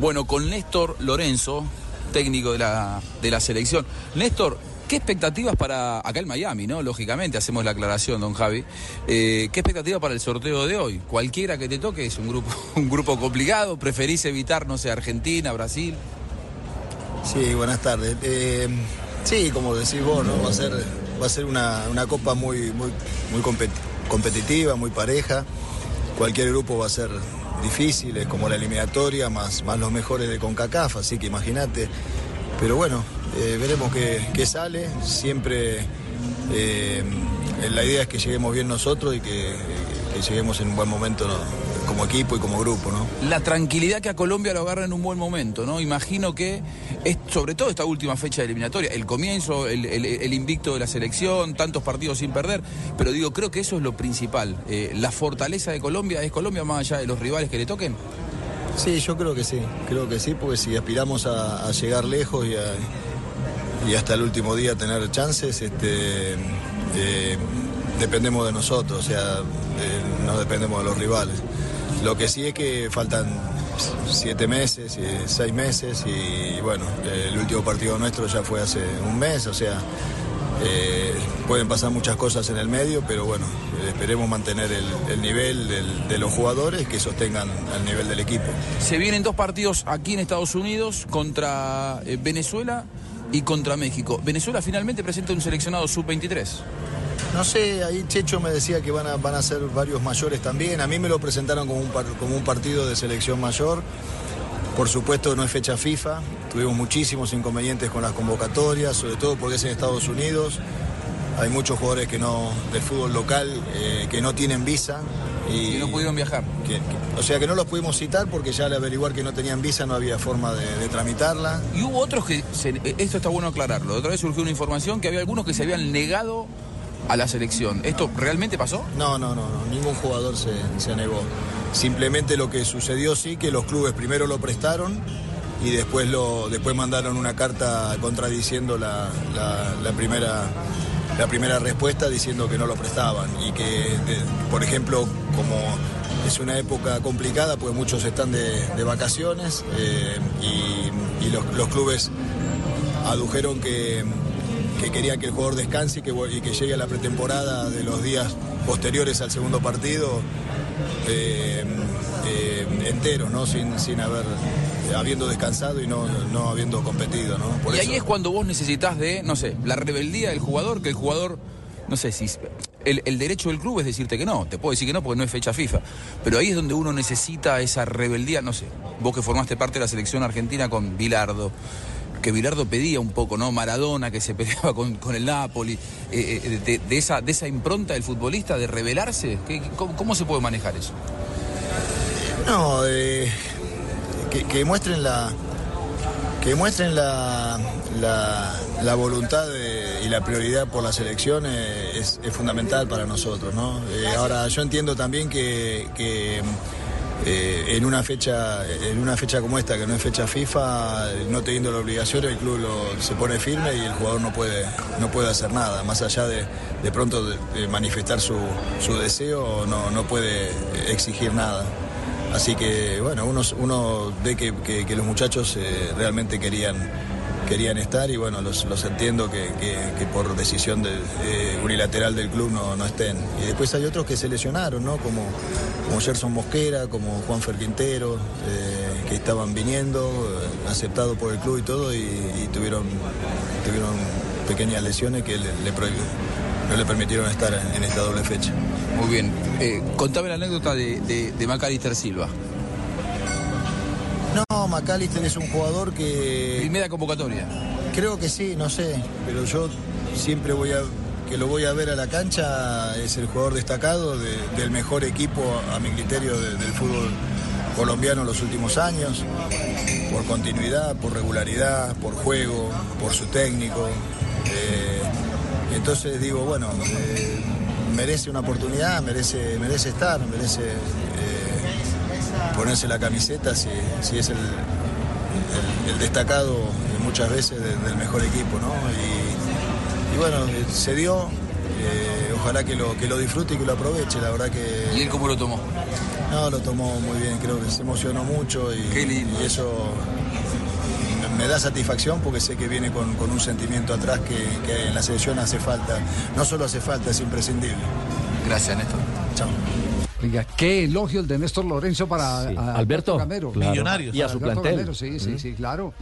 Bueno, con Néstor Lorenzo, técnico de la, de la selección. Néstor, ¿Qué expectativas para acá en Miami, no? Lógicamente, hacemos la aclaración, don Javi. Eh, ¿Qué expectativas para el sorteo de hoy? Cualquiera que te toque es un grupo, un grupo complicado. ¿Preferís evitar, no sé, Argentina, Brasil? Sí, buenas tardes. Eh, sí, como decís vos, ¿no? Va a ser, va a ser una, una copa muy, muy, muy competitiva, muy pareja. Cualquier grupo va a ser difícil, es como la eliminatoria, más, más los mejores de CONCACAF, así que imagínate. Pero bueno, eh, veremos qué, sale. Siempre eh, la idea es que lleguemos bien nosotros y que, lleguemos en un buen momento como equipo y como grupo. ¿no? La tranquilidad que a Colombia lo agarra en un buen momento, ¿no? Imagino que, es, sobre todo esta última fecha de eliminatoria, el comienzo, el, invicto de la selección, tantos partidos sin perder, pero digo, creo que eso es lo principal. Eh, la fortaleza de Colombia es Colombia más allá de los rivales que le toquen. Sí, yo creo que sí, creo que sí, porque si aspiramos a, a llegar lejos y a, y hasta el último día tener chances, este, eh, dependemos de nosotros, o sea, no dependemos de los rivales. Lo que sí es que faltan siete meses, seis meses y bueno, el último partido nuestro ya fue hace un mes, o sea, eh, pueden pasar muchas cosas en el medio, pero bueno, esperemos mantener el, nivel de los jugadores que sostengan el nivel del equipo. Se vienen dos partidos aquí en Estados Unidos contra eh, Venezuela y contra México. Venezuela finalmente presenta un seleccionado sub-23. No sé, ahí Checho me decía que van a, van a ser varios mayores también. A mí me lo presentaron como un, como un partido de selección mayor. Por supuesto no es fecha FIFA. Tuvimos muchísimos inconvenientes con las convocatorias, sobre todo porque es en Estados Unidos. Hay muchos jugadores que no, del fútbol local eh, que no tienen visa. Y, no pudieron viajar. o sea que no los pudimos citar porque ya al averiguar que no tenían visa no había forma de, tramitarla. Y hubo otros que, esto está bueno aclararlo, otra vez surgió una información que había algunos que se habían negado a la selección. ¿Esto realmente pasó? No, no, no, no. ningún jugador se, se negó. Simplemente lo que sucedió sí que los clubes primero lo prestaron y después, lo, después mandaron una carta contradiciendo la, la primera la primera respuesta diciendo que no lo prestaban y que, por ejemplo, como es una época complicada, pues muchos están de, vacaciones eh, y, los, clubes adujeron que, querían que el jugador descanse y que, y que llegue a la pretemporada de los días posteriores al segundo partido eh, eh, entero, ¿no? Sin, sin haber habiendo descansado y no, no habiendo competido, ¿no? y ahí es cuando vos necesitas de, no sé, la rebeldía del jugador, que el jugador, no sé si... El, el, derecho del club es decirte que no, te puedo decir que no porque no es fecha FIFA, pero ahí es donde uno necesita esa rebeldía, no sé, vos que formaste parte de la selección argentina con Bilardo, que Bilardo pedía un poco, ¿no? Maradona que se peleaba con, con el Napoli, eh, eh, de, esa, de esa impronta del futbolista, de rebelarse, cómo, se puede manejar eso? No, eh, que, muestren la que muestren la, la, voluntad y la prioridad por la selección es, fundamental para nosotros. ¿no? Eh, ahora, yo entiendo también que, eh, en, una fecha, en una fecha como esta, que no es fecha FIFA, no teniendo la obligación, el club se pone firme y el jugador no puede, no puede hacer nada. Más allá de, de pronto de, manifestar su, su deseo, no, no puede exigir nada. Así que, bueno, uno, ve que, los muchachos eh, realmente querían, querían estar y, bueno, los, entiendo que, por decisión eh, unilateral del club no, estén. Y después hay otros que se lesionaron, ¿no? Como, como Gerson Mosquera, como Juan Ferquintero, eh, que estaban viniendo, aceptados por el club y todo, y, tuvieron, tuvieron pequeñas lesiones que le, le no le permitieron estar en esta doble fecha. Muy bien. Eh, contame la anécdota de, de, Macalister Silva. No, Macalister es un jugador que... Primera convocatoria. Creo que sí, no sé, pero yo siempre voy a que lo voy a ver a la cancha, es el jugador destacado del mejor equipo, a mi criterio, del fútbol colombiano en los últimos años, por continuidad, por regularidad, por juego, por su técnico. Eh, entonces digo, bueno, eh, merece una oportunidad, merece, merece estar, merece eh, ponerse la camiseta si, es el, destacado muchas veces del, mejor equipo, ¿no? Y, bueno, se dio, eh, ojalá que lo, que lo disfrute y que lo aproveche, la verdad que... ¿Y él cómo lo tomó? No, lo tomó muy bien, creo que se emocionó mucho y, Qué lindo. y eso me- da satisfacción porque sé que viene con, con un sentimiento atrás que, que en la selección hace falta. No solo hace falta, es imprescindible. Gracias, Néstor. Chao. Oiga, qué elogio el de Néstor Lorenzo para Sí. a- Alberto, claro. Millonarios. Y a su Alberto plantel. Gamero, sí, sí, sí, claro.